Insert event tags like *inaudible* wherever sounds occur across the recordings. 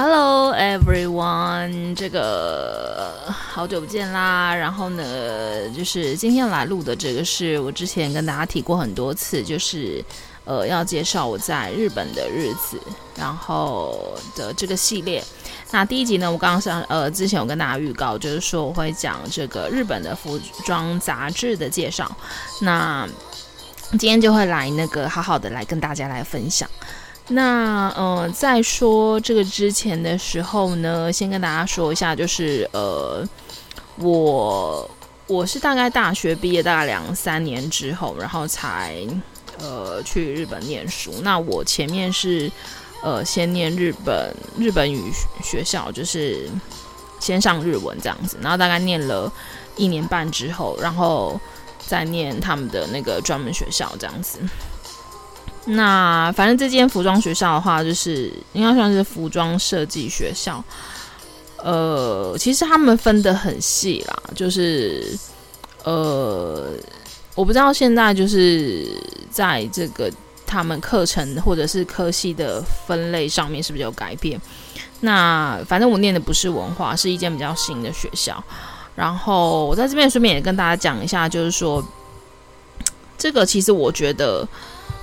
Hello everyone，这个好久不见啦。然后呢，就是今天来录的这个是我之前跟大家提过很多次，就是呃要介绍我在日本的日子，然后的这个系列。那第一集呢，我刚刚上呃之前有跟大家预告，就是说我会讲这个日本的服装杂志的介绍。那今天就会来那个好好的来跟大家来分享。那呃，在说这个之前的时候呢，先跟大家说一下，就是呃，我我是大概大学毕业大概两三年之后，然后才呃去日本念书。那我前面是呃先念日本日本语学校，就是先上日文这样子，然后大概念了一年半之后，然后再念他们的那个专门学校这样子。那反正这间服装学校的话，就是应该算是服装设计学校。呃，其实他们分得很细啦，就是呃，我不知道现在就是在这个他们课程或者是科系的分类上面是不是有改变？那反正我念的不是文化，是一间比较新的学校。然后我在这边顺便也跟大家讲一下，就是说这个其实我觉得。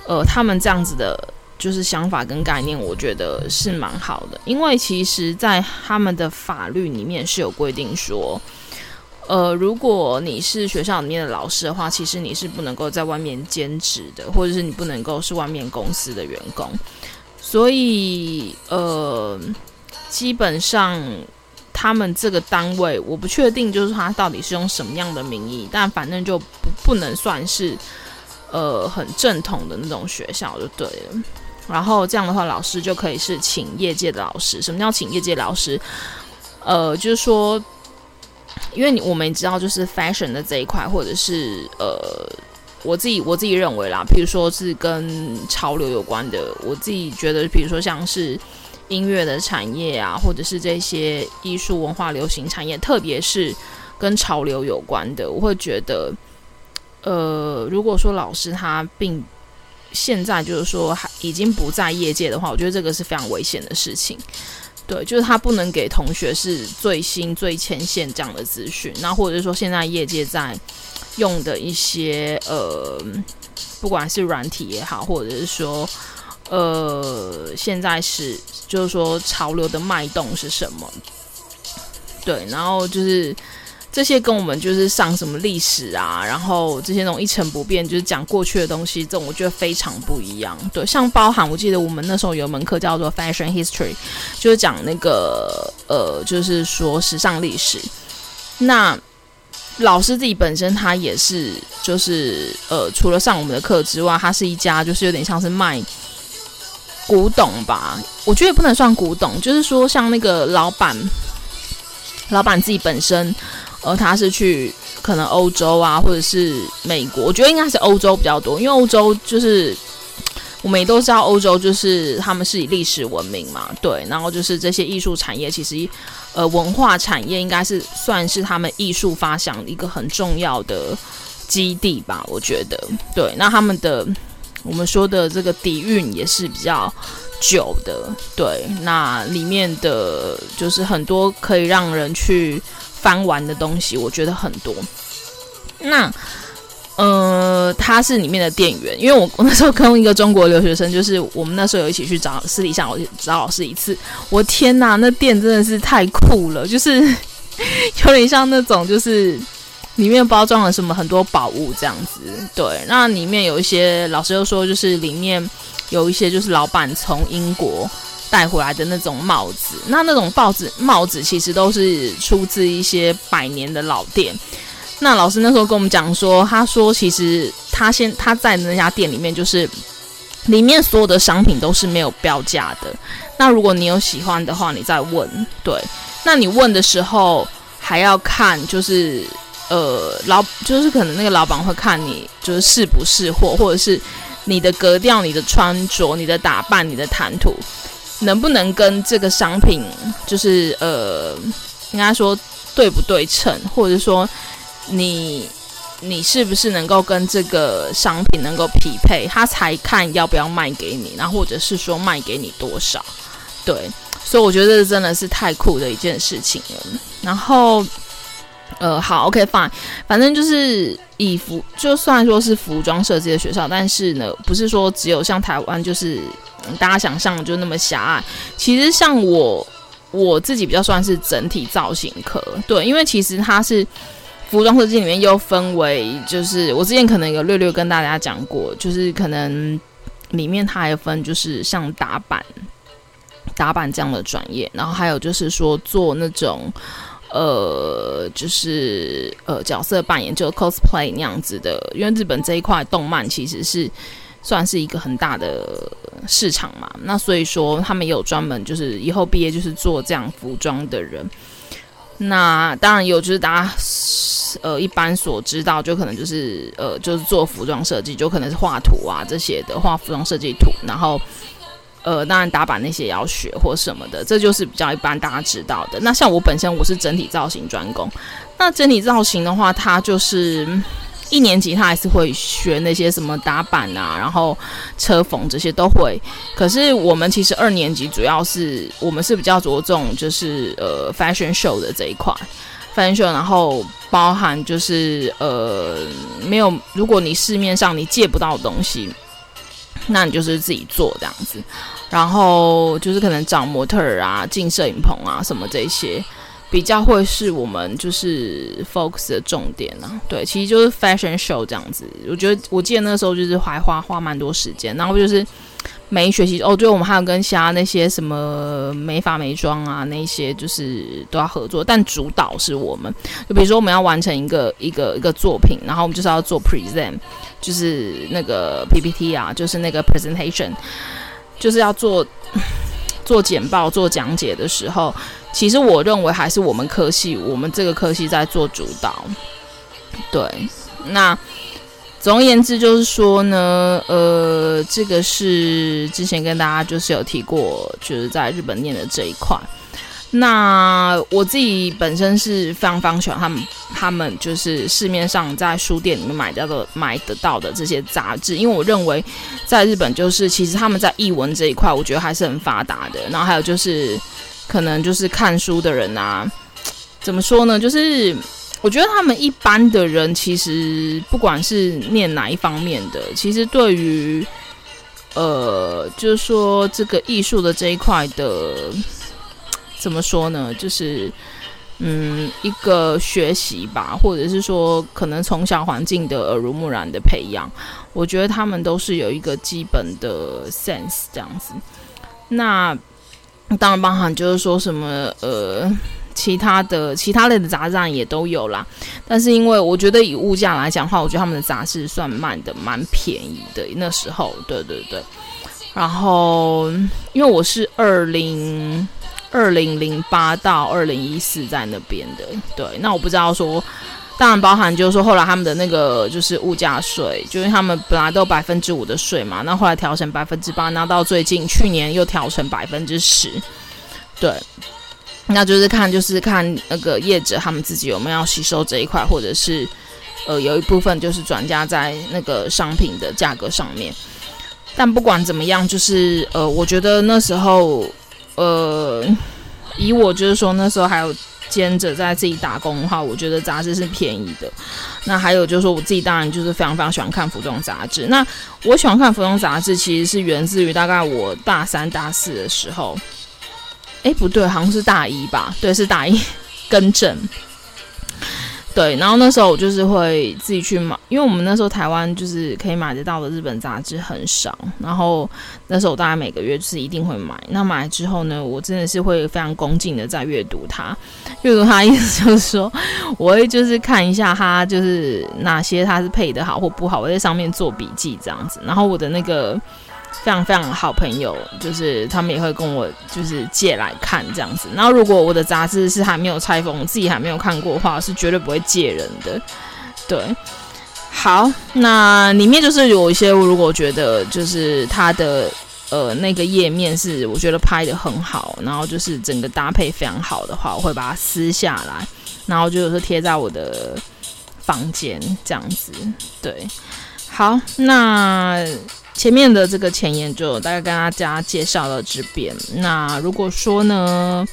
呃，他们这样子的，就是想法跟概念，我觉得是蛮好的。因为其实，在他们的法律里面是有规定说，呃，如果你是学校里面的老师的话，其实你是不能够在外面兼职的，或者是你不能够是外面公司的员工。所以，呃，基本上他们这个单位，我不确定就是他到底是用什么样的名义，但反正就不不能算是。呃，很正统的那种学校就对了。然后这样的话，老师就可以是请业界的老师。什么叫请业界老师？呃，就是说，因为你我们知道，就是 fashion 的这一块，或者是呃，我自己我自己认为啦，比如说是跟潮流有关的，我自己觉得，比如说像是音乐的产业啊，或者是这些艺术文化流行产业，特别是跟潮流有关的，我会觉得。呃，如果说老师他并现在就是说还已经不在业界的话，我觉得这个是非常危险的事情。对，就是他不能给同学是最新最前线这样的资讯，那或者是说现在业界在用的一些呃，不管是软体也好，或者是说呃，现在是就是说潮流的脉动是什么？对，然后就是。这些跟我们就是上什么历史啊，然后这些那种一成不变，就是讲过去的东西，这种我觉得非常不一样。对，像包含我记得我们那时候有一门课叫做 Fashion History，就是讲那个呃，就是说时尚历史。那老师自己本身他也是，就是呃，除了上我们的课之外，他是一家就是有点像是卖古董吧，我觉得也不能算古董，就是说像那个老板，老板自己本身。而他是去可能欧洲啊，或者是美国，我觉得应该是欧洲比较多，因为欧洲就是我们也都知道，欧洲就是他们是以历史闻名嘛，对，然后就是这些艺术产业，其实呃文化产业应该是算是他们艺术发祥一个很重要的基地吧，我觉得，对，那他们的我们说的这个底蕴也是比较久的，对，那里面的就是很多可以让人去。翻玩的东西，我觉得很多。那，呃，他是里面的店员，因为我 *laughs* 我那时候跟一个中国留学生，就是我们那时候有一起去找私底下我找老师一次。我天哪，那店真的是太酷了，就是 *laughs* 有点像那种，就是里面包装了什么很多宝物这样子。对，那里面有一些老师又说，就是里面有一些就是老板从英国。带回来的那种帽子，那那种帽子帽子其实都是出自一些百年的老店。那老师那时候跟我们讲说，他说其实他先他在那家店里面，就是里面所有的商品都是没有标价的。那如果你有喜欢的话，你再问。对，那你问的时候还要看，就是呃老就是可能那个老板会看你就是是不是货，或者是你的格调、你的穿着、你的打扮、你的谈吐。能不能跟这个商品，就是呃，应该说对不对称，或者说你你是不是能够跟这个商品能够匹配，他才看要不要卖给你，然后或者是说卖给你多少？对，所以我觉得这真的是太酷的一件事情了。然后，呃，好，OK，fine，、反正就是以服，就算说是服装设计的学校，但是呢，不是说只有像台湾，就是大家想象就那么狭隘。其实像我我自己比较算是整体造型科，对，因为其实它是服装设计里面又分为，就是我之前可能有略略跟大家讲过，就是可能里面它还分就是像打板。打板这样的专业，然后还有就是说做那种，呃，就是呃角色扮演，就 cosplay 那样子的。因为日本这一块动漫其实是算是一个很大的市场嘛，那所以说他们有专门就是以后毕业就是做这样服装的人。那当然有就是大家呃一般所知道，就可能就是呃就是做服装设计，就可能是画图啊这些的，画服装设计图，然后。呃，当然打板那些也要学或什么的，这就是比较一般大家知道的。那像我本身我是整体造型专攻，那整体造型的话，它就是一年级他还是会学那些什么打板啊，然后车缝这些都会。可是我们其实二年级主要是我们是比较着重就是呃 fashion show 的这一块 fashion show，然后包含就是呃没有，如果你市面上你借不到东西。那你就是自己做这样子，然后就是可能找模特儿啊、进摄影棚啊什么这些，比较会是我们就是 focus 的重点啊。对，其实就是 fashion show 这样子。我觉得我记得那时候就是还花花蛮多时间，然后就是。每一学期哦，对，我们还有跟其他那些什么美发美妆啊，那些就是都要合作，但主导是我们。就比如说我们要完成一个一个一个作品，然后我们就是要做 present，就是那个 PPT 啊，就是那个 presentation，就是要做 *laughs* 做简报、做讲解的时候，其实我认为还是我们科系，我们这个科系在做主导。对，那。总而言之，就是说呢，呃，这个是之前跟大家就是有提过，就是在日本念的这一块。那我自己本身是非常非常喜欢他们，他们就是市面上在书店里面买到的、买得到的这些杂志，因为我认为在日本就是其实他们在译文这一块，我觉得还是很发达的。然后还有就是可能就是看书的人啊，怎么说呢，就是。我觉得他们一般的人，其实不管是念哪一方面的，其实对于呃，就是说这个艺术的这一块的，怎么说呢？就是嗯，一个学习吧，或者是说可能从小环境的耳濡目染的培养，我觉得他们都是有一个基本的 sense 这样子。那当然包含就是说什么呃。其他的其他类的杂志也都有啦，但是因为我觉得以物价来讲的话，我觉得他们的杂志算慢的蛮便宜的。那时候，对对对。然后，因为我是二零二零零八到二零一四在那边的，对。那我不知道说，当然包含就是说后来他们的那个就是物价税，就是他们本来都百分之五的税嘛，那后来调成百分之八，那到最近去年又调成百分之十，对。那就是看，就是看那个业者他们自己有没有要吸收这一块，或者是呃有一部分就是转嫁在那个商品的价格上面。但不管怎么样，就是呃，我觉得那时候呃，以我就是说那时候还有兼着在自己打工的话，我觉得杂志是便宜的。那还有就是说我自己当然就是非常非常喜欢看服装杂志。那我喜欢看服装杂志，其实是源自于大概我大三大四的时候。哎，不对，好像是大一吧？对，是大一，*laughs* 更正。对，然后那时候我就是会自己去买，因为我们那时候台湾就是可以买得到的日本杂志很少。然后那时候我大概每个月就是一定会买。那买来之后呢，我真的是会非常恭敬的在阅读它。阅读它意思就是说，我会就是看一下它就是哪些它是配得好或不好，我在上面做笔记这样子。然后我的那个。非常非常好朋友，就是他们也会跟我就是借来看这样子。然后如果我的杂志是还没有拆封，自己还没有看过的话，是绝对不会借人的。对，好，那里面就是有一些，如果觉得就是它的呃那个页面是我觉得拍得很好，然后就是整个搭配非常好的话，我会把它撕下来，然后就是贴在我的房间这样子。对。好，那前面的这个前言就大概跟大家介绍到这边。那如果说呢，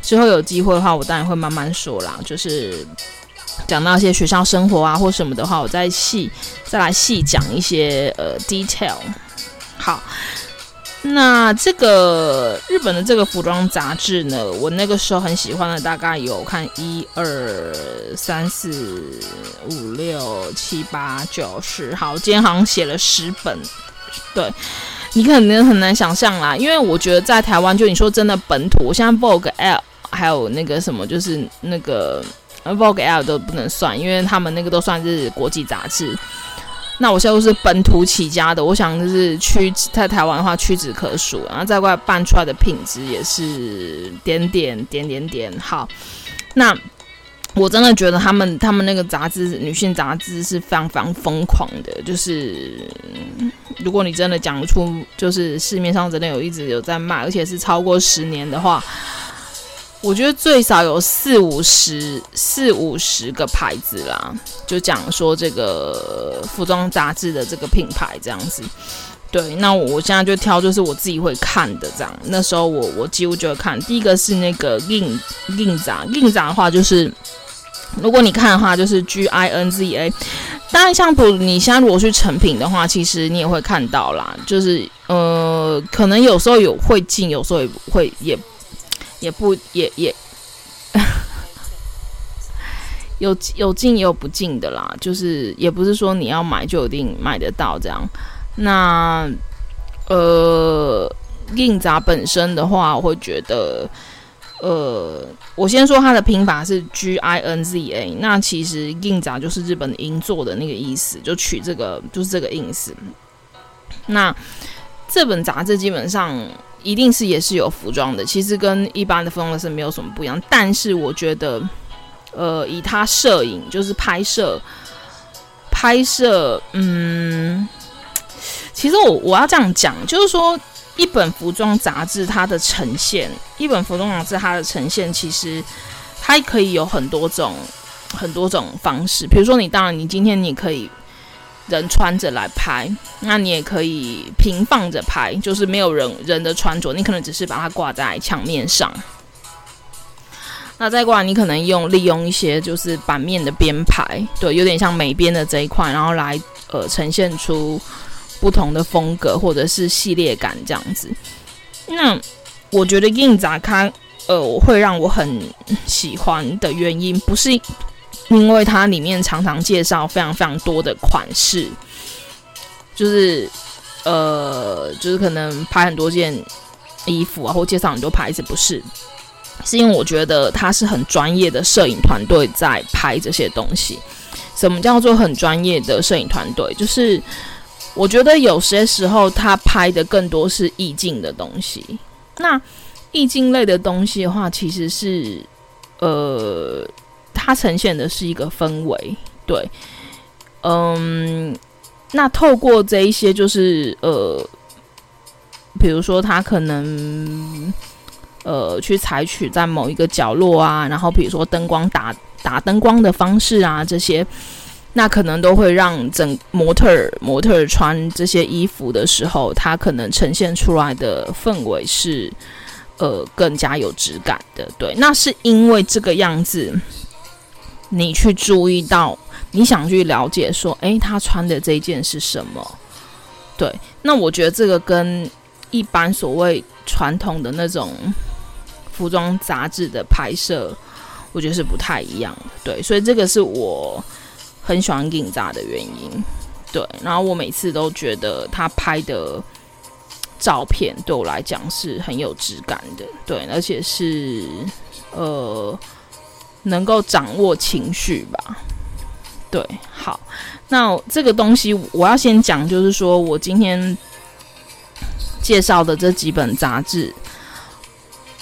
之后有机会的话，我当然会慢慢说啦，就是讲到一些学校生活啊或什么的话，我再细再来细讲一些呃 detail。好。那这个日本的这个服装杂志呢，我那个时候很喜欢的，大概有看一二三四五六七八九十，好，今天好像写了十本，对，你可能很难想象啦，因为我觉得在台湾，就你说真的本土，像 Vogue L 还有那个什么，就是那个 Vogue L 都不能算，因为他们那个都算是国际杂志。那我现在都是本土起家的，我想就是屈在台湾的话屈指可数，然后再过来办出来的品质也是点点点点点好。那我真的觉得他们他们那个杂志女性杂志是非常非常疯狂的，就是如果你真的讲出就是市面上真的有一直有在卖，而且是超过十年的话。我觉得最少有四五十、四五十个牌子啦，就讲说这个服装杂志的这个品牌这样子。对，那我现在就挑就是我自己会看的这样。那时候我我几乎就会看，第一个是那个 Ginza，Ginza 的话就是，如果你看的话就是 G I N Z A。当然，像不你现在如果去成品的话，其实你也会看到啦，就是呃，可能有时候有会进，有时候也会也。也不也也 *laughs* 有有进也有不进的啦，就是也不是说你要买就一定买得到这样。那呃影杂本身的话，我会觉得呃，我先说它的拼法是 G I N Z A，那其实 Ginza 就是日本银座的那个意思，就取这个就是这个意思。那这本杂志基本上。一定是也是有服装的，其实跟一般的服装是没有什么不一样。但是我觉得，呃，以他摄影就是拍摄，拍摄，嗯，其实我我要这样讲，就是说，一本服装杂志它的呈现，一本服装杂志它的呈现，其实它可以有很多种很多种方式。比如说，你当然你今天你可以。人穿着来拍，那你也可以平放着拍，就是没有人人的穿着，你可能只是把它挂在墙面上。那再过来，你可能用利用一些就是版面的编排，对，有点像美编的这一块，然后来呃呈现出不同的风格或者是系列感这样子。那我觉得 Ginza 它呃会让我很喜欢的原因不是。因为它里面常常介绍非常非常多的款式，就是呃，就是可能拍很多件衣服啊，或介绍很多牌子，不是？是因为我觉得他是很专业的摄影团队在拍这些东西。什么叫做很专业的摄影团队？就是我觉得有些时候他拍的更多是意境的东西。那意境类的东西的话，其实是呃。它呈现的是一个氛围，对，嗯，那透过这一些，就是呃，比如说他可能呃去采取在某一个角落啊，然后比如说灯光打打灯光的方式啊，这些，那可能都会让整模特模特穿这些衣服的时候，它可能呈现出来的氛围是呃更加有质感的，对，那是因为这个样子。你去注意到，你想去了解说，诶，他穿的这件是什么？对，那我觉得这个跟一般所谓传统的那种服装杂志的拍摄，我觉得是不太一样的。对，所以这个是我很喜欢硬扎的原因。对，然后我每次都觉得他拍的照片对我来讲是很有质感的。对，而且是呃。能够掌握情绪吧，对，好，那这个东西我要先讲，就是说我今天介绍的这几本杂志，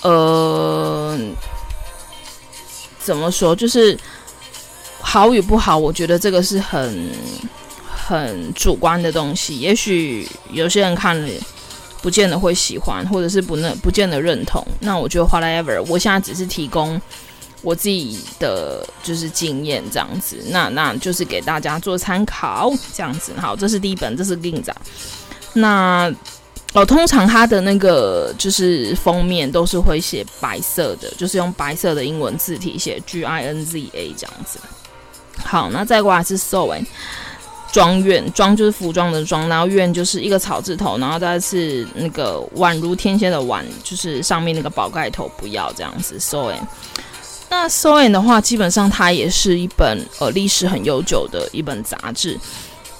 呃，怎么说，就是好与不好，我觉得这个是很很主观的东西，也许有些人看了不见得会喜欢，或者是不能不见得认同，那我觉得 whatever，我现在只是提供。我自己的就是经验这样子，那那就是给大家做参考这样子。好，这是第一本，这是 Ginza。那哦，通常它的那个就是封面都是会写白色的，就是用白色的英文字体写 G I N Z A 这样子。好，那再过来是 Soen 庄院，庄就是服装的庄，然后院就是一个草字头，然后再是那个宛如天仙的宛，就是上面那个宝盖头不要这样子。Soen 那《Soen》的话，基本上它也是一本呃历史很悠久的一本杂志。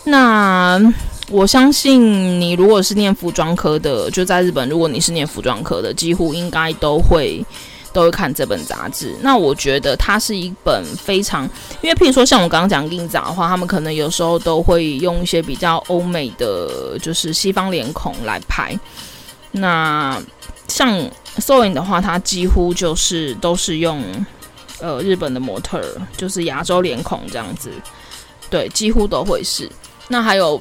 那我相信你如果是念服装科的，就在日本，如果你是念服装科的，几乎应该都会都会看这本杂志。那我觉得它是一本非常，因为譬如说像我刚刚讲 GING 的话，他们可能有时候都会用一些比较欧美的，就是西方脸孔来拍。那像《s o i n》的话，它几乎就是都是用。呃，日本的模特儿就是亚洲脸孔这样子，对，几乎都会是。那还有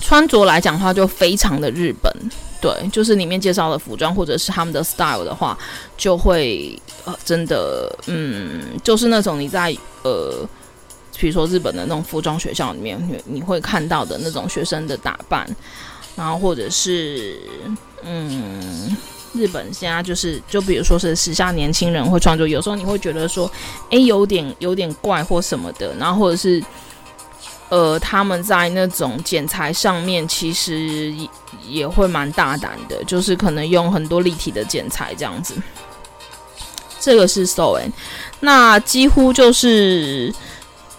穿着来讲的话，就非常的日本，对，就是里面介绍的服装或者是他们的 style 的话，就会呃，真的，嗯，就是那种你在呃，比如说日本的那种服装学校里面，你你会看到的那种学生的打扮，然后或者是嗯。日本现在就是，就比如说是时下年轻人会穿着，有时候你会觉得说，诶，有点有点怪或什么的，然后或者是，呃，他们在那种剪裁上面其实也会蛮大胆的，就是可能用很多立体的剪裁这样子。这个是 so 那几乎就是，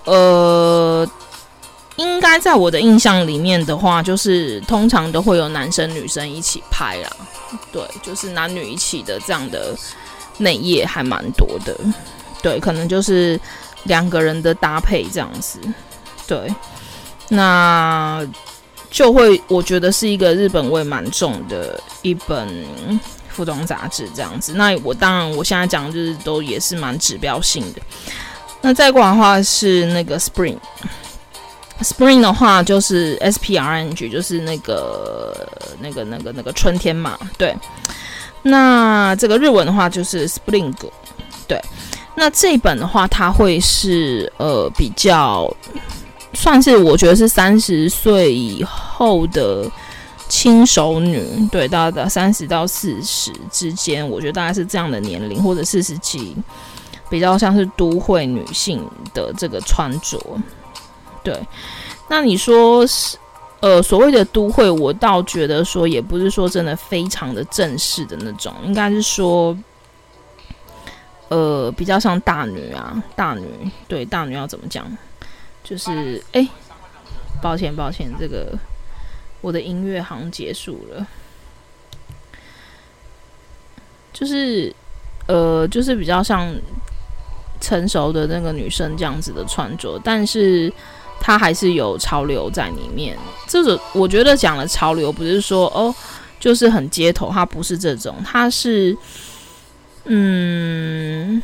呃。应该在我的印象里面的话，就是通常都会有男生女生一起拍啦，对，就是男女一起的这样的内页还蛮多的，对，可能就是两个人的搭配这样子，对，那就会我觉得是一个日本味蛮重的一本服装杂志这样子。那我当然我现在讲就是都也是蛮指标性的。那再过来的话是那个 Spring。Spring 的话就是 S P R I N G，就是那个、那个、那个、那个春天嘛。对，那这个日文的话就是 Spring。对，那这本的话，它会是呃比较算是我觉得是三十岁以后的轻熟女，对，大概三十到四十之间，我觉得大概是这样的年龄，或者四十几，比较像是都会女性的这个穿着。对，那你说是呃所谓的都会，我倒觉得说也不是说真的非常的正式的那种，应该是说呃比较像大女啊，大女，对，大女要怎么讲？就是哎，抱歉抱歉，这个我的音乐行结束了，就是呃就是比较像成熟的那个女生这样子的穿着，但是。它还是有潮流在里面，这种我觉得讲的潮流不是说哦，就是很街头，它不是这种，它是嗯，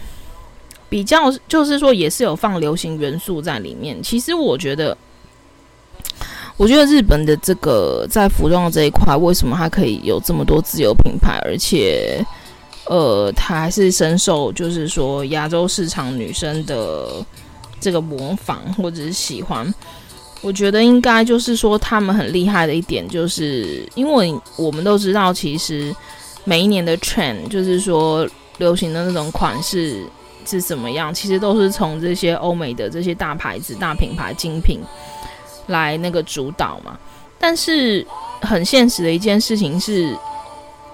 比较就是说也是有放流行元素在里面。其实我觉得，我觉得日本的这个在服装这一块，为什么它可以有这么多自有品牌，而且呃，它还是深受就是说亚洲市场女生的。这个模仿或者是喜欢，我觉得应该就是说他们很厉害的一点，就是因为我们都知道，其实每一年的 trend 就是说流行的那种款式是怎么样，其实都是从这些欧美的这些大牌子、大品牌、精品来那个主导嘛。但是很现实的一件事情是，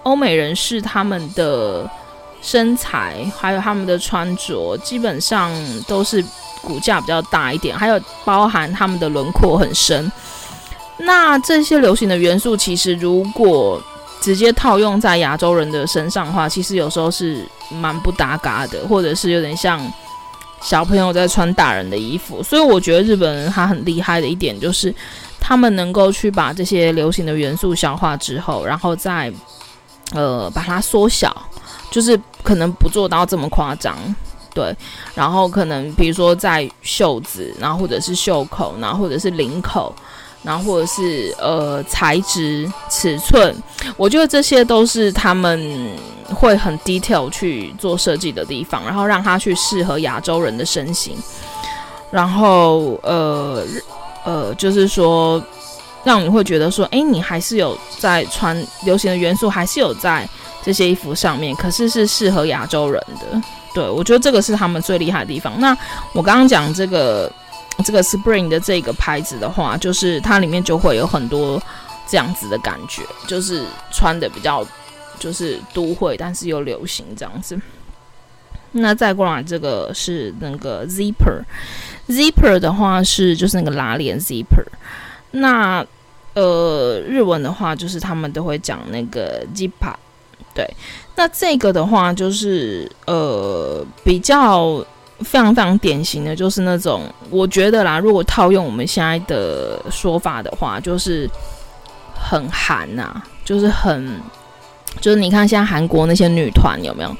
欧美人士他们的身材还有他们的穿着，基本上都是。骨架比较大一点，还有包含他们的轮廓很深。那这些流行的元素，其实如果直接套用在亚洲人的身上的话，其实有时候是蛮不搭嘎的，或者是有点像小朋友在穿大人的衣服。所以我觉得日本人他很厉害的一点，就是他们能够去把这些流行的元素消化之后，然后再呃把它缩小，就是可能不做到这么夸张。对，然后可能比如说在袖子，然后或者是袖口，然后或者是领口，然后或者是呃材质、尺寸，我觉得这些都是他们会很 detail 去做设计的地方，然后让它去适合亚洲人的身形，然后呃呃，就是说让你会觉得说，诶，你还是有在穿流行的元素，还是有在这些衣服上面，可是是适合亚洲人的。对，我觉得这个是他们最厉害的地方。那我刚刚讲这个。这个 Spring 的这个牌子的话，就是它里面就会有很多这样子的感觉，就是穿的比较就是都会，但是又流行这样子。那再过来这个是那个 Zipper，Zipper 的话是就是那个拉链 Zipper。那呃日文的话就是他们都会讲那个 Zipper。对，那这个的话就是呃比较。非常非常典型的就是那种，我觉得啦，如果套用我们现在的说法的话，就是很韩呐、就是很，就是你看现在韩国那些女团有没有？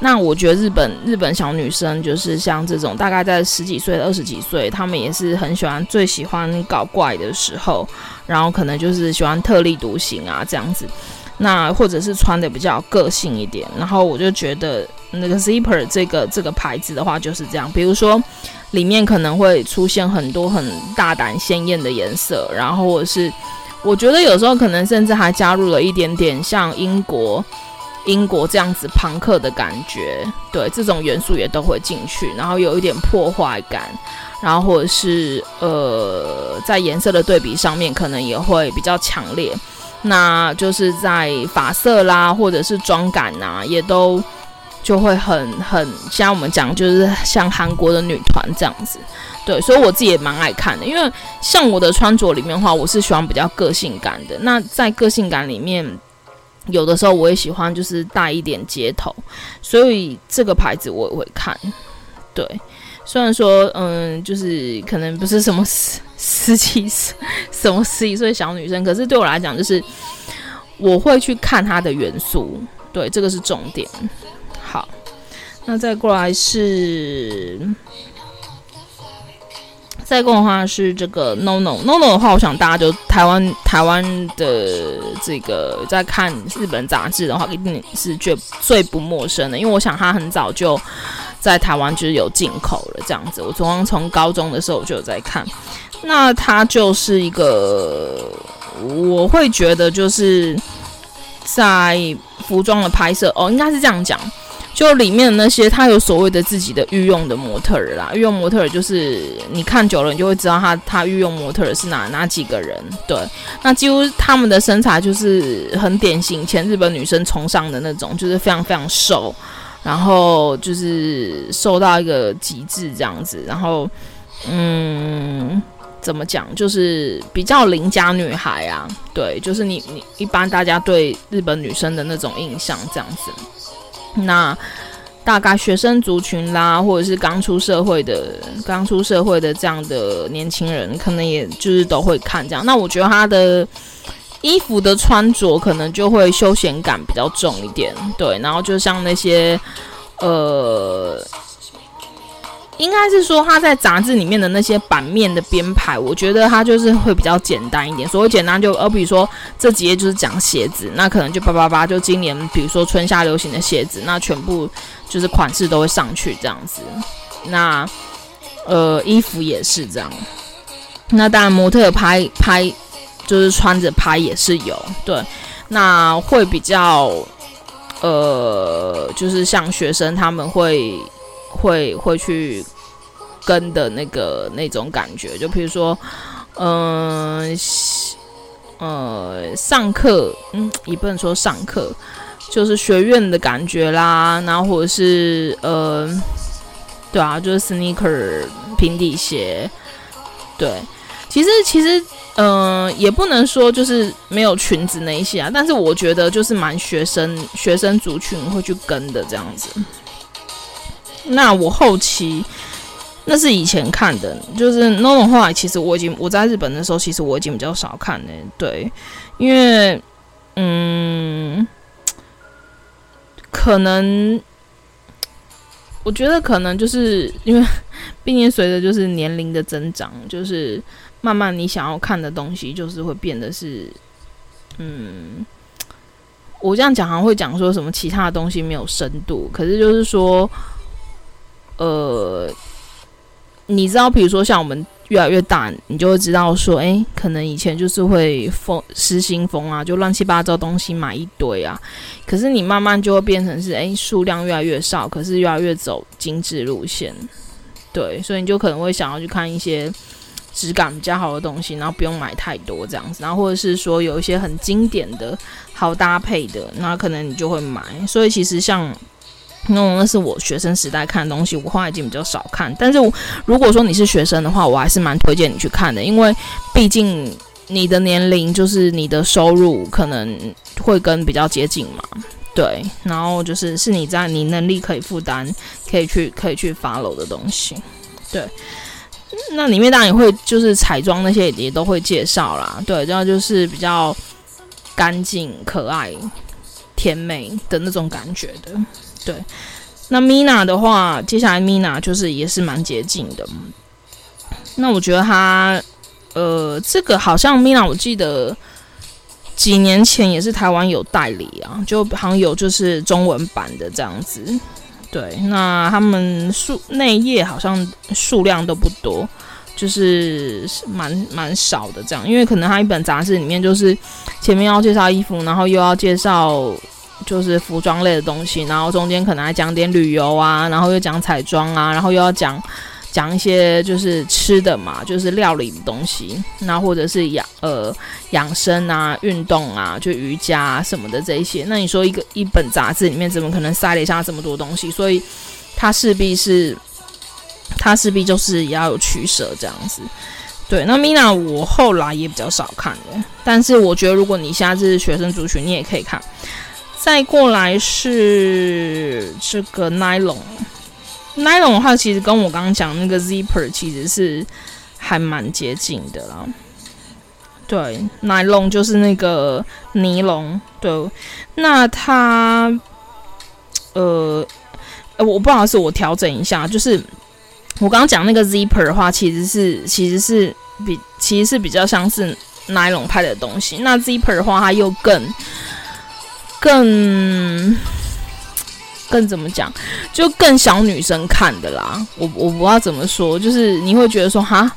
那我觉得日本日本小女生就是像这种，大概在十几岁、二十几岁，她们也是很喜欢，最喜欢搞怪的时候，然后可能就是喜欢特立独行啊这样子。那或者是穿的比较个性一点，然后我就觉得那个 Zipper 这个这个牌子的话就是这样，比如说里面可能会出现很多很大胆鲜艳的颜色，然后或者是我觉得有时候可能甚至还加入了一点点像英国英国这样子朋克的感觉，对，这种元素也都会进去，然后有一点破坏感，然后或者是呃在颜色的对比上面可能也会比较强烈。那就是在发色啦，或者是妆感呐、也都就会很很像我们讲，就是像韩国的女团这样子，对，所以我自己也蛮爱看的。因为像我的穿着里面的话，我是喜欢比较个性感的。那在个性感里面，有的时候我也喜欢就是带一点街头，所以这个牌子我也会看，对。虽然说，嗯，就是可能不是什么十十几岁、什么十几岁小女生，可是对我来讲，就是我会去看它的元素，对，这个是重点。好，那再过来是，再过的话是这个 NONO NONO 的话，我想大家就台湾台湾的这个在看日本杂志的话，一定是最最不陌生的，因为我想他很早就。在台湾就是有进口了这样子，我从从高中的时候我就有在看，那它就是一个，我会觉得就是在服装的拍摄哦，应该是这样讲，就里面的那些他有所谓的自己的御用的模特儿啦，御用模特儿就是你看久了你就会知道他他御用模特儿是哪哪几个人，对，那几乎他们的身材就是很典型，前日本女生崇尚的那种，就是非常非常瘦。然后就是瘦到一个极致这样子，然后嗯，怎么讲，就是比较邻家女孩啊，对，就是你你一般大家对日本女生的那种印象这样子。那大概学生族群啦，或者是刚出社会的、刚出社会的这样的年轻人，可能也就是都会看这样。那我觉得他的。衣服的穿着可能就会休闲感比较重一点，对，然后就像那些，呃，应该是说他在杂志里面的那些版面的编排，我觉得它就是会比较简单一点。所谓简单就，呃，比如说这几页就是讲鞋子，那可能就八八八，就今年比如说春夏流行的鞋子，那全部就是款式都会上去这样子。那呃，衣服也是这样。那当然模特拍拍。就是穿着拍也是有，对，那会比较，呃，就是像学生他们会会会去跟的那个那种感觉，就比如说，嗯呃，呃，上课，嗯，也不能说上课，就是学院的感觉啦，然后或者是呃，对啊，就是 sneaker 平底鞋，对，其实其实。嗯、也不能说就是没有裙子那一些啊，但是我觉得就是蛮学生学生族群会去跟的这样子。那我后期那是以前看的，就是 NONO 后来其实我已经我在日本的时候，其实我已经比较少看了，对，因为嗯，可能我觉得可能就是因为毕竟随着就是年龄的增长，就是。慢慢你想要看的东西就是会变得是，嗯，我这样讲好像会讲说什么其他的东西没有深度，可是就是说，呃，你知道，比如说像我们。越来越大，你就会知道说，哎、可能以前就是会疯失心疯啊，就乱七八糟东西买一堆啊。可是你慢慢就会变成是，哎、数量越来越少，可是越来越走精致路线。对，所以你就可能会想要去看一些质感比较好的东西，然后不用买太多这样子，然后或者是说有一些很经典的好搭配的，那可能你就会买。所以其实像。那那是我学生时代看的东西，我后来已经比较少看。但是如果说你是学生的话，我还是蛮推荐你去看的，因为毕竟你的年龄就是你的收入可能会跟比较接近嘛，对。然后就是是你在你能力可以负担、可以去可以去 follow 的东西，对。那里面当然也会就是彩妆那些也都会介绍啦，对，这样就是比较干净、可爱、甜美的那种感觉的。对，那 Mina 的话，接下来 Mina 就是也是蛮接近的。那我觉得他，呃，这个好像 Mina，我记得几年前也是台湾有代理啊，就好像有就是中文版的这样子。对，那他们数内页好像数量都不多，就是蛮蛮少的这样，因为可能他一本杂志里面就是前面要介绍衣服，然后又要介绍。就是服装类的东西，然后中间可能还讲点旅游啊，然后又讲彩妆啊，然后又要讲讲一些就是吃的嘛，就是料理的东西，那或者是养呃养生啊、运动啊，就瑜伽什么的这一些。那你说一个一本杂志里面怎么可能塞得下这么多东西？所以它势必是，它势必就是要有取舍这样子。对，那 Mina 我后来也比较少看的，但是我觉得如果你下次是学生族群，你也可以看。再过来是这个 nylon 的话其实跟我刚刚讲那个 Zipper 其实是还蛮接近的啦。对，Nylon 就是那个尼龙。对，那它呃，我不好意思，我调整一下，就是我刚刚讲那个 Zipper 的话，其实是其实是比其实是比较像是 Nylon 派的东西。那 Zipper 的话，它又更。更更怎么讲，就更小女生看的啦。我我不知道怎么说，就是你会觉得说，哈，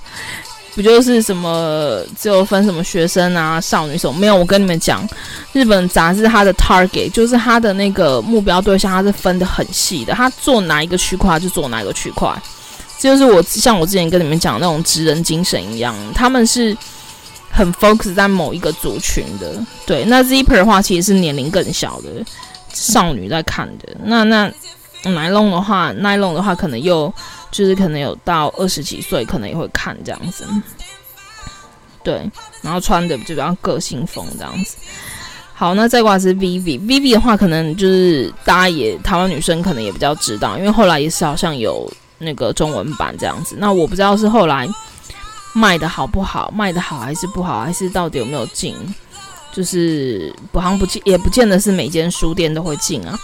不就是什么只有分什么学生啊、少女什么？没有，我跟你们讲，日本杂志它的 target 就是它的那个目标对象，它是分得很细的。它做哪一个区块就做哪一个区块，这就是我像我之前跟你们讲那种职人精神一样，他们是。很 focus 在某一个族群的，对。那 Zipper 的话，其实是年龄更小的少女在看的。那那奶龙的话，Nylon 的话，可能又就是可能有到二十几岁，可能也会看这样子。对，然后穿的就比较个性风这样子。好，那再过来是 Vivi，Vivi 的话，可能就是大家也台湾女生可能也比较知道，因为后来也是好像有那个中文版这样子。那我不知道是后来。卖的好不好？卖的好还是不好？还是到底有没有进？就是不行不进，也不见得是每间书店都会进啊。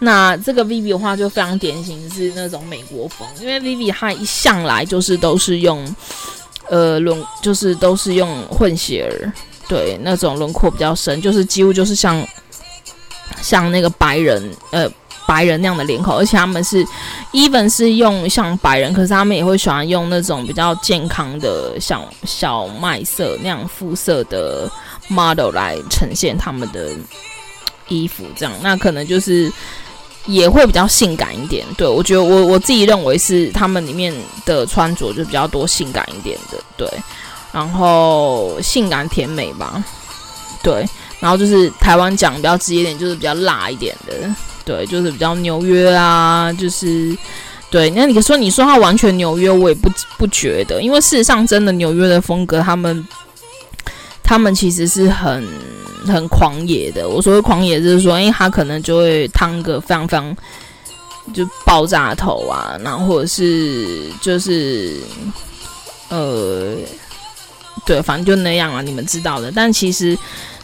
那这个 Vivi 的话就非常典型是那种美国风，因为 Vivi 它一向来就是都是用呃轮，就是都是用混血儿，对，那种轮廓比较深，就是几乎就是像像那个白人呃。白人那样的脸孔，而且他们是 even 是用像白人，可是他们也会喜欢用那种比较健康的像小麦色那样肤色的 model 来呈现他们的衣服，这样那可能就是也会比较性感一点。对，我觉得我我自己认为是他们里面的穿着就比较多性感一点的，对，然后性感甜美吧，对，然后就是台湾讲比较直接点，就是比较辣一点的。对，就是比较纽约啊，就是对。那你说，你说他完全纽约，我也不不觉得，因为事实上，真的纽约的风格，他们他们其实是很很狂野的。我说的狂野，就是说，因为他可能就会烫个非常非常就爆炸头啊，然后或者是就是呃，对，反正就那样啊，你们知道的。但其实。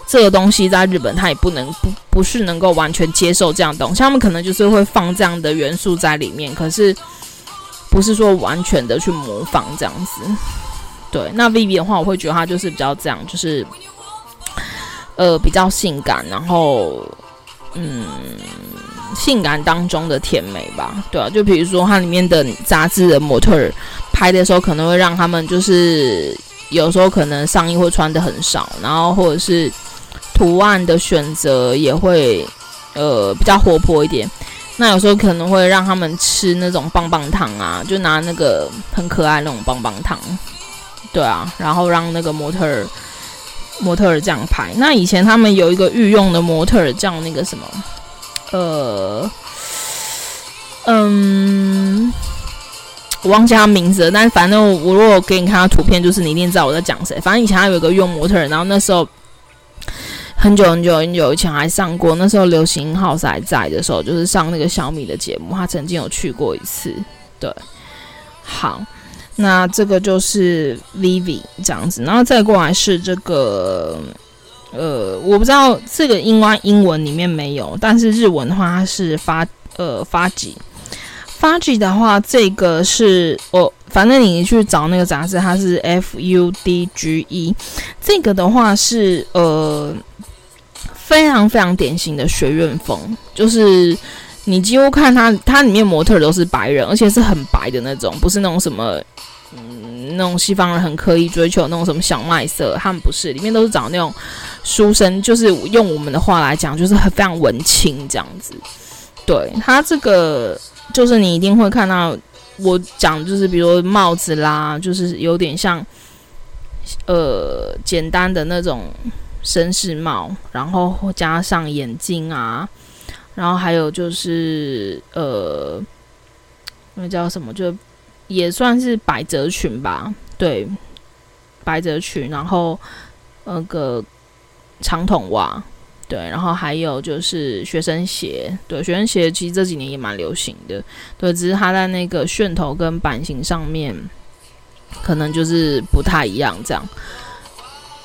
这个东西在日本，他也不能不不是能够完全接受这样东西，他们可能就是会放这样的元素在里面，可是不是说完全的去模仿这样子。对，那 Viv 的话，我会觉得她就是比较这样，就是呃比较性感，然后嗯性感当中的甜美吧，对啊，就比如说它里面的杂志的模特儿拍的时候，可能会让他们就是有时候可能上衣会穿得很少，然后或者是图案的选择也会呃比较活泼一点。那有时候可能会让他们吃那种棒棒糖啊，就拿那个很可爱那种棒棒糖，对啊，然后让那个模特儿模特儿这样拍。那以前他们有一个御用的模特儿叫那个什么，呃，嗯，我忘记他名字了，但是反正我，我如果给你看他图片，就是你一定知道我在讲谁。反正以前他有一个御用模特，然后那时候。很久很久很久以前还上过，那时候流行 House 还在的时候，就是上那个小米的节目，他曾经有去过一次。对，好，那这个就是 Vivi 这样子，然后再过来是这个，呃，我不知道这个英文英文里面没有，但是日文的话它是发呃发吉发吉的话，这个是我反正你去找那个杂志，它是 F U D G E，这个的话是呃。非常非常典型的学院风，就是你几乎看它，它里面模特都是白人，而且是很白的那种，不是那种什么，嗯，那种西方人很刻意追求那种什么小麦色，他们不是，里面都是找那种书生，就是用我们的话来讲，就是很非常文青这样子。对，他这个，就是你一定会看到我讲，就是比如帽子啦，就是有点像，呃，简单的那种。绅士帽，然后加上眼镜啊，然后还有就是呃，那叫什么？就也算是百褶裙吧，对，百褶裙，然后那个长筒袜，对，然后还有就是学生鞋，对，学生鞋其实这几年也蛮流行的，对，只是它在那个楦头跟版型上面，可能就是不太一样，这样。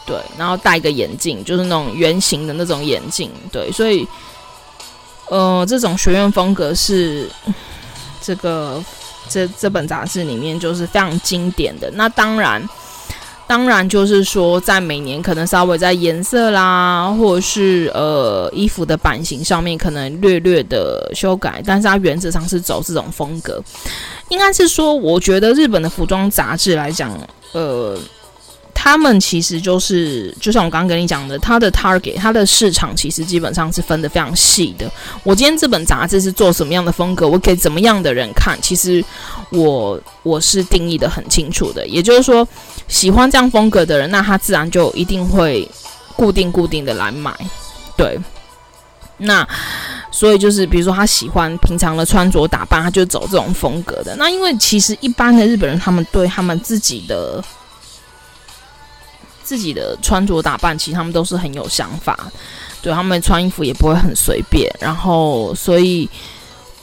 对，然后戴一个眼镜，就是那种圆形的那种眼镜。对，所以，呃，这种学院风格是这个这这本杂志里面就是非常经典的。那当然，当然就是说，在每年可能稍微在颜色啦，或者是呃衣服的版型上面可能略略的修改，但是它原则上是走这种风格。应该是说，我觉得日本的服装杂志来讲，呃。他们其实就是，就像我刚刚跟你讲的，他的 target，他的市场其实基本上是分得非常细的。我今天这本杂志是做什么样的风格，我给怎么样的人看，其实我我是定义得很清楚的。也就是说，喜欢这样风格的人，那他自然就一定会固定固定的来买。对，那所以就是，比如说他喜欢平常的穿着打扮，他就走这种风格的。那因为其实一般的日本人，他们对他们自己的。自己的穿着打扮，其实他们都是很有想法，对，他们穿衣服也不会很随便，然后所以，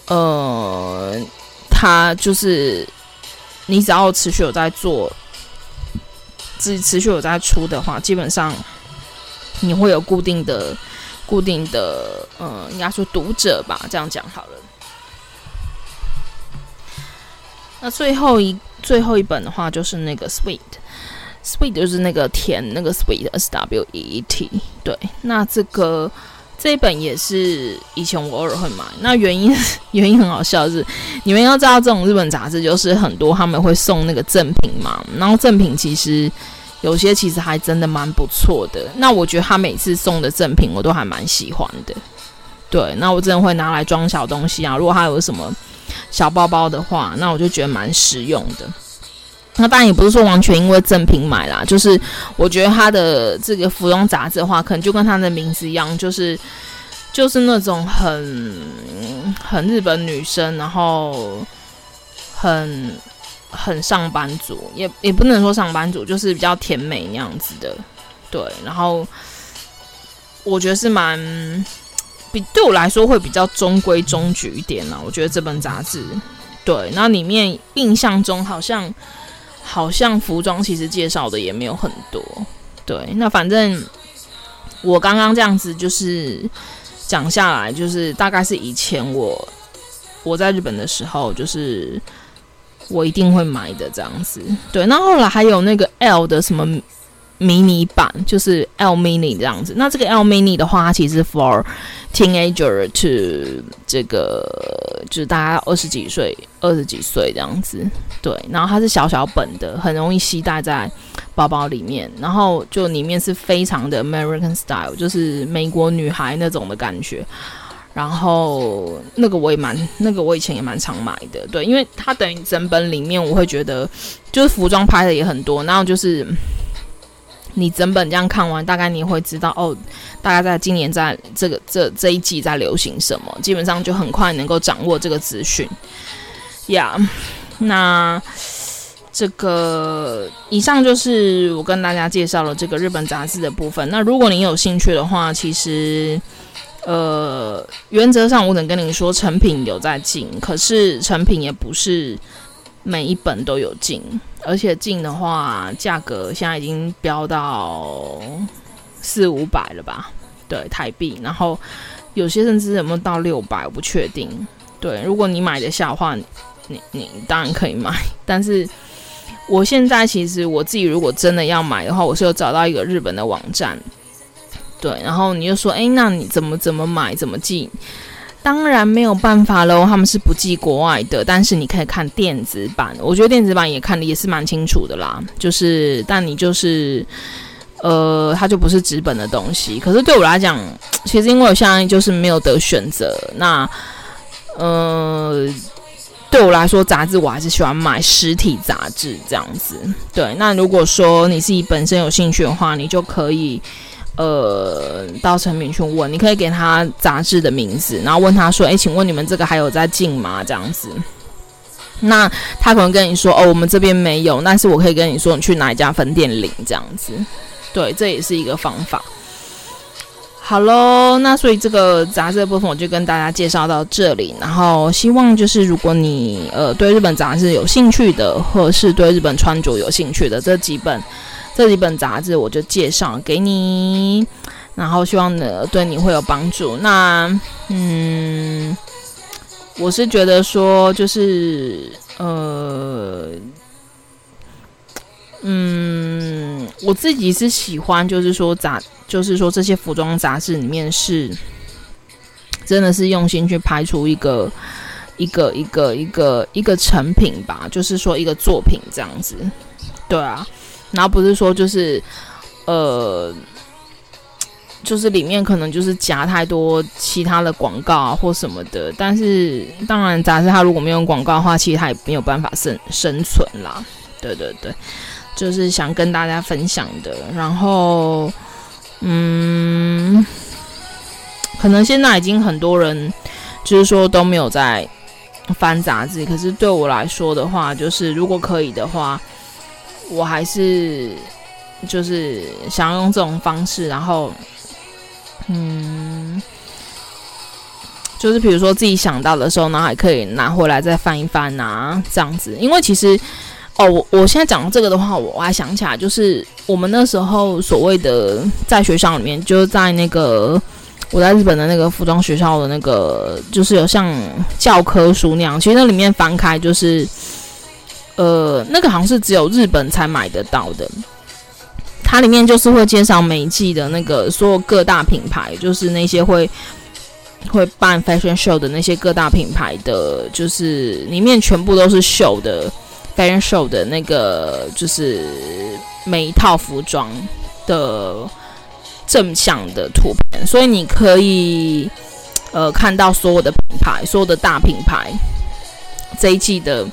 呃，他就是你只要持续有在做，自己持续有在出的话，基本上你会有固定的、固定的，呃，应该说读者吧，这样讲好了。那最后一最后一本的话，就是那个 Sweet。Sweet 就是那个甜，那个 Sweet S W E E T。对，那这个这一本也是以前我偶尔会买。那原因 *laughs* 原因很好笑是，你们要知道这种日本杂志就是很多他们会送那个赠品嘛，然后赠品其实有些其实还真的蛮不错的。那我觉得他每次送的赠品我都还蛮喜欢的。对，那我真的会拿来装小东西啊。如果他有什么小包包的话，那我就觉得蛮实用的。那当然也不是说完全因为赠品买啦，就是我觉得他的这个服装杂志的话，可能就跟他的名字一样，就是就是那种很很日本女生，然后很很上班族，也也不能说上班族，就是比较甜美那样子的，对。然后我觉得是蛮比对我来说会比较中规中矩一点啦。我觉得这本杂志，对，那里面印象中好像。好像服装其实介绍的也没有很多，对，那反正我刚刚这样子就是讲下来，就是大概是以前我我在日本的时候，就是我一定会买的这样子。对，那后来还有那个 L 的什么迷你版，就是 L mini 这样子。那这个 L mini 的话，它其实 for teenager to 这个就是大概二十几岁、二十几岁这样子。对，然后它是小小本的，很容易携带在包包里面。然后就里面是非常的 American style，就是美国女孩那种的感觉。然后那个我也蛮，那个我以前也蛮常买的，对，因为它等于整本里面我会觉得，就是服装拍的也很多，然后就是你整本这样看完，大概你会知道哦，大概在今年在这个这这一季在流行什么，基本上就很快能够掌握这个资讯。呀、那这个以上就是我跟大家介绍了这个日本杂志的部分。那如果你有兴趣的话，其实。呃，原则上我能跟你说，成品有在进，可是成品也不是每一本都有进，而且进的话，价格现在已经飙到四五百了吧？对，台币，然后有些甚至有没有到六百，我不确定。对，如果你买得下的话，你你当然可以买，但是我现在其实我自己如果真的要买的话，我是有找到一个日本的网站。对，然后你就说，哎，那你怎么怎么买，怎么进？当然没有办法喽，他们是不寄国外的，但是你可以看电子版，我觉得电子版也看的也是蛮清楚的啦。就是，但你就是，呃，它就不是纸本的东西。可是对我来讲，其实因为我现在就是没有得选择，那，呃，对我来说，杂志我还是喜欢买实体杂志这样子。对，那如果说你自己本身有兴趣的话，你就可以。呃，到诚品去问，你可以给他杂志的名字，然后问他说：“诶，请问你们这个还有在进吗？”这样子，那他可能跟你说：“哦，我们这边没有，但是我可以跟你说，你去哪一家分店领这样子。”对，这也是一个方法。好喽，那所以这个杂志的部分我就跟大家介绍到这里，然后希望就是如果你呃对日本杂志有兴趣的，或是对日本穿着有兴趣的这几本。这几本杂志我就介绍给你，然后希望呢对你会有帮助。那嗯，我是觉得说就是呃嗯，我自己是喜欢，就是说杂，就是说这些服装杂志里面是真的是用心去拍出一个一个一个一个一个成品吧，就是说一个作品这样子，对啊。然后不是说就是，呃，就是里面可能就是夹太多其他的广告啊或什么的，但是当然杂志它如果没有广告的话，其实它也没有办法生生存啦。对对对，就是想跟大家分享的。然后，嗯，可能现在已经很多人就是说都没有在翻杂志，可是对我来说的话，就是如果可以的话。我还是就是想要用这种方式，然后，嗯，就是比如说自己想到的时候，然后还可以拿回来再翻一翻啊，这样子。因为其实，哦，我我现在讲这个的话，我我还想起来，就是我们那时候所谓的在学校里面，就是在那个我在日本的那个服装学校的那个，就是有像教科书那样，其实那里面翻开就是。呃，那个好像是只有日本才买得到的，它里面就是会介绍每一季的那个所有各大品牌，就是那些会会办 fashion show 的那些各大品牌的，就是里面全部都是秀的 fashion show 的那个，就是每一套服装的正向的图片，所以你可以呃看到所有的品牌，所有的大品牌这一季的。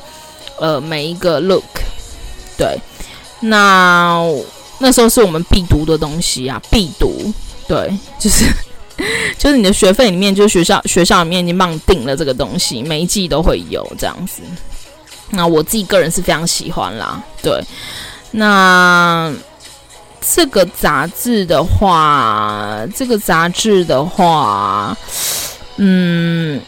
呃，每一个 look，对，那那时候是我们必读的东西啊，必读，对，就是 *laughs* 就是你的学费里面，就是学校学校里面已经帮你订了这个东西，每一季都会有这样子。那我自己个人是非常喜欢啦，对。那这个杂志的话，这个杂志的话，嗯。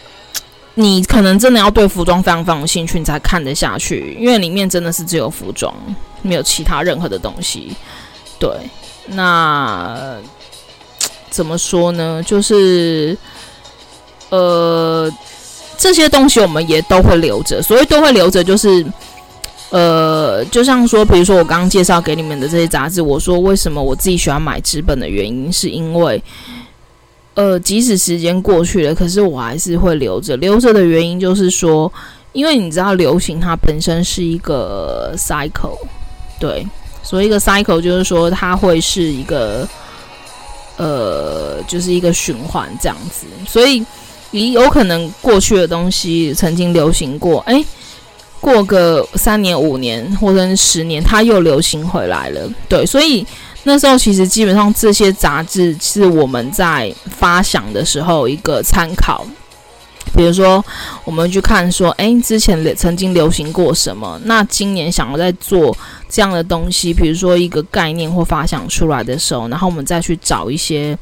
你可能真的要对服装非常非常有兴趣，你才看得下去，因为里面真的是只有服装，没有其他任何的东西。对，那怎么说呢？就是呃，这些东西我们也都会留着，所以都会留着，就是呃，就像说，比如说我刚刚介绍给你们的这些杂志，我说为什么我自己喜欢买纸本的原因，是因为，呃，即使时间过去了，可是我还是会留着。留着的原因就是说，因为你知道，流行它本身是一个 cycle，对，所以一个 cycle 就是说它会是一个，呃，就是一个循环这样子。所以你有可能过去的东西曾经流行过，诶。过个三年五年或者十年，它又流行回来了。对，所以那时候其实基本上这些杂志是我们在发想的时候一个参考。比如说，我们去看说，诶，之前曾经流行过什么？那今年想要再做这样的东西，比如说一个概念或发想出来的时候，然后我们再去找一些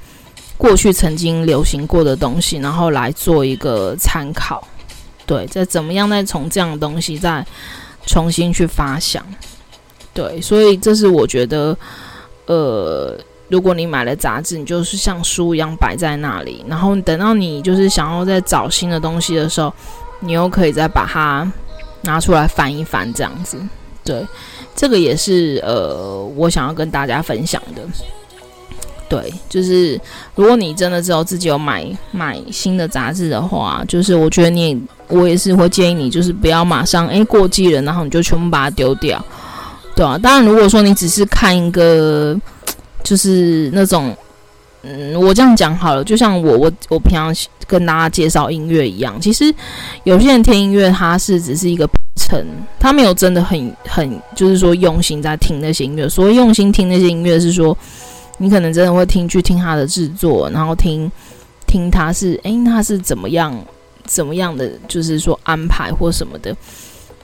过去曾经流行过的东西，然后来做一个参考。对，再怎么样，再从这样的东西再重新去发想，对，所以这是我觉得，呃，如果你买了杂志，你就是像书一样摆在那里，然后等到你就是想要再找新的东西的时候，你又可以再把它拿出来翻一翻，这样子，对，这个也是呃，我想要跟大家分享的。对，就是如果你真的之后自己有买买新的杂志的话，就是我觉得你，我也是会建议你，就是不要马上诶过季了，然后你就全部把它丢掉，对啊。当然，如果说你只是看一个，就是那种，嗯，我这样讲好了，就像我我我平常跟大家介绍音乐一样，其实有些人听音乐，他是只是一个成，他没有真的很很，就是说用心在听那些音乐。所谓用心听那些音乐，是说。你可能真的会听去听他的制作，然后听听他是诶，他是怎么样怎么样的，就是说安排或什么的。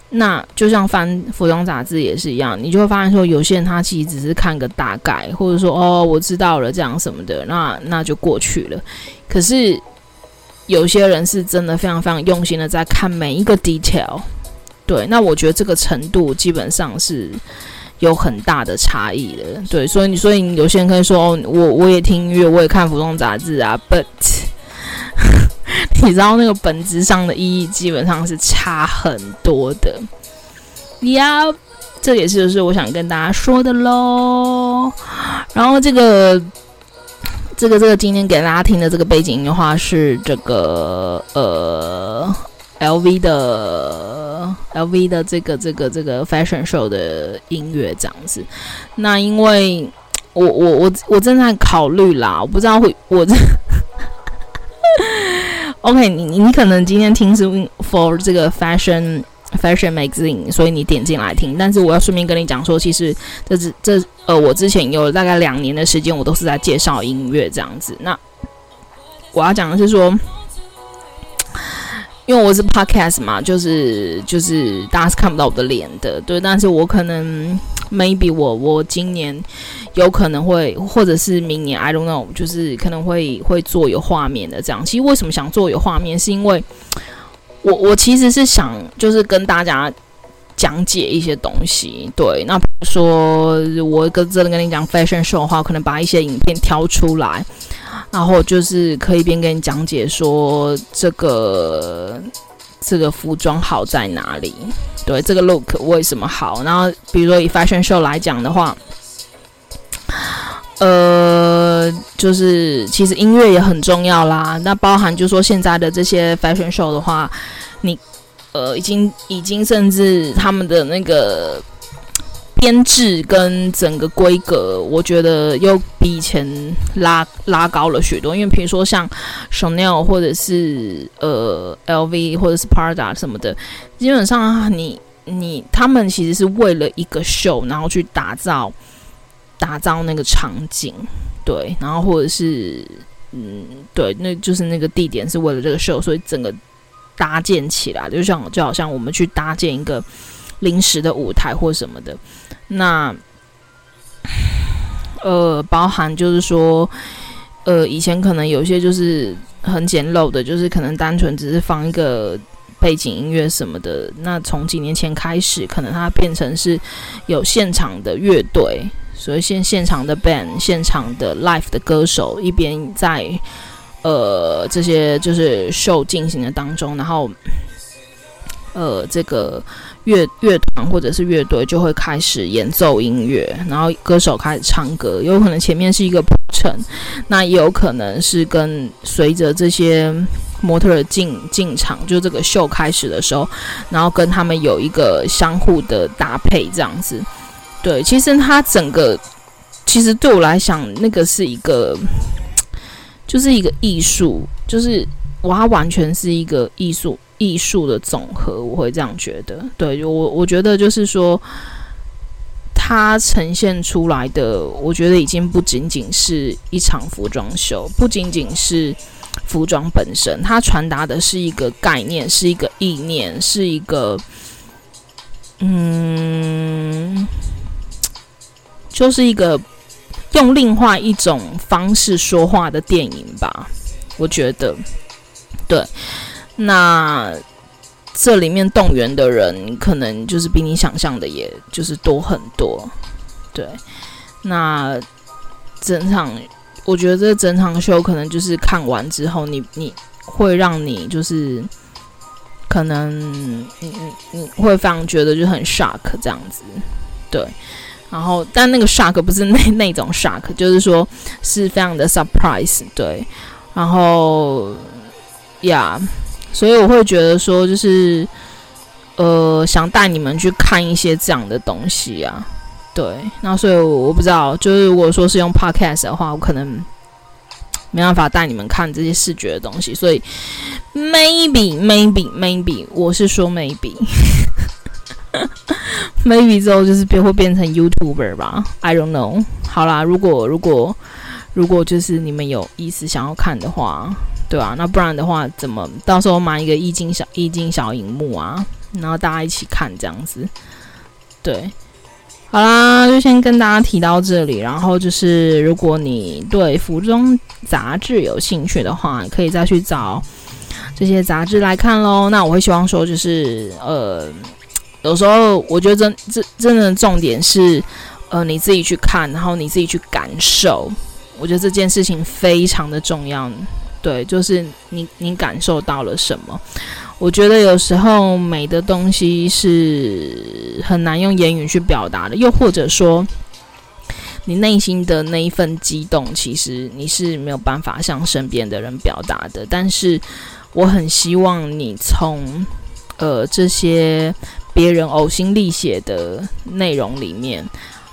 那就像翻服装杂志也是一样，你就会发现说，有些人他其实只是看个大概，或者说哦，我知道了这样什么的，那那就过去了。可是有些人是真的非常非常用心的在看每一个 detail，对，那我觉得这个程度基本上是。有很大的差异的，对，所以你所以有些人可以说，哦，我我也听音乐，我也看服装杂志啊，but *laughs* 你知道那个本质上的意义基本上是差很多的。呀，这也是就是我想跟大家说的喽。然后这个这个这个今天给大家听的这个背景音的话是这个呃。LV 的 LV 的这个这个这个 fashion show 的音乐这样子，那因为我我我我正在考虑啦，我不知道会我这 OK，你你可能今天听是 for 这个 fashion fashion magazine，所以你点进来听，但是我要顺便跟你讲说，其实这是这呃，我之前有大概两年的时间，我都是在介绍音乐这样子。那我要讲的是说。因为我是 podcast 嘛，就是就是大家是看不到我的脸的，对，但是我可能 maybe 我我今年有可能会，或者是明年 I don't know，就是可能会会做有画面的这样。其实为什么想做有画面，是因为我我其实是想就是跟大家讲解一些东西，对。那比如说我跟真的跟你讲 fashion show 的话，可能把一些影片挑出来。然后就是可以边跟你讲解说这个这个服装好在哪里，对，这个 look 为什么好。然后比如说以 fashion show 来讲的话，呃，就是其实音乐也很重要啦。那包含就说现在的这些 fashion show 的话，你呃已经已经甚至他们的那个。编制跟整个规格，我觉得又比以前拉拉高了许多。因为比如说像 Chanel 或者是呃 LV 或者是 Prada 什么的，基本上你你他们其实是为了一个秀，然后去打造打造那个场景，对，然后或者是嗯对，那就是那个地点是为了这个秀，所以整个搭建起来，就像就好像我们去搭建一个。临时的舞台或什么的，那呃，包含就是说，呃，以前可能有些就是很简陋的，就是可能单纯只是放一个背景音乐什么的。那从几年前开始，可能它变成是有现场的乐队，所以现现场的 band、现场的 live 的歌手一边在呃这些就是 show 进行的当中，然后。呃，这个乐乐团或者是乐队就会开始演奏音乐，然后歌手开始唱歌，有可能前面是一个铺陈，那也有可能是跟随着这些模特儿进进场，就这个秀开始的时候，然后跟他们有一个相互的搭配这样子。对，其实它整个，其实对我来讲，那个是一个，就是一个艺术，就是哇，它完全是一个艺术。艺术的总和，我会这样觉得。对，我我觉得就是说，它呈现出来的，我觉得已经不仅仅是一场服装秀，不仅仅是服装本身，它传达的是一个概念，是一个意念，是一个，嗯，就是一个用另外一种方式说话的电影吧。我觉得，对。那这里面动员的人，可能就是比你想象的，也就是多很多。对，那整场，我觉得这整场秀可能就是看完之后你，你会让你就是可能你你你会非常觉得就很 shock 这样子。对，然后但那个 shock 不是那 *laughs* 那种 shock，就是说是非常的 surprise。对，然后呀。所以我会觉得说，就是，呃，想带你们去看一些这样的东西啊，对。那所以我不知道，就是如果说是用 podcast 的话，我可能没办法带你们看这些视觉的东西。所以 maybe maybe maybe，我是说 maybe，maybe *laughs* 之后就是变会变成 YouTuber 吧？I don't know。好啦，如果如果如果就是你们有意思想要看的话。对啊，那不然的话，怎么到时候买一个液晶小液晶小荧幕啊，然后大家一起看这样子。对，好啦，就先跟大家提到这里。然后就是，如果你对服装杂志有兴趣的话，可以再去找这些杂志来看喽。那我会希望说，就是呃，有时候我觉得真真真的重点是，呃，你自己去看，然后你自己去感受。我觉得这件事情非常的重要。对，就是你，你感受到了什么？我觉得有时候美的东西是很难用言语去表达的，又或者说，你内心的那一份激动，其实你是没有办法向身边的人表达的。但是，我很希望你从呃这些别人呕心沥血的内容里面。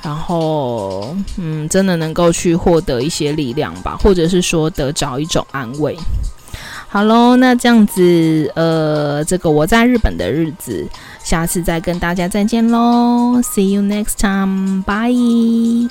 然后，嗯，真的能够去获得一些力量吧，或者是说得找一种安慰。好喽，那这样子，呃，这个我在日本的日子，下次再跟大家再见喽，See you next time，bye。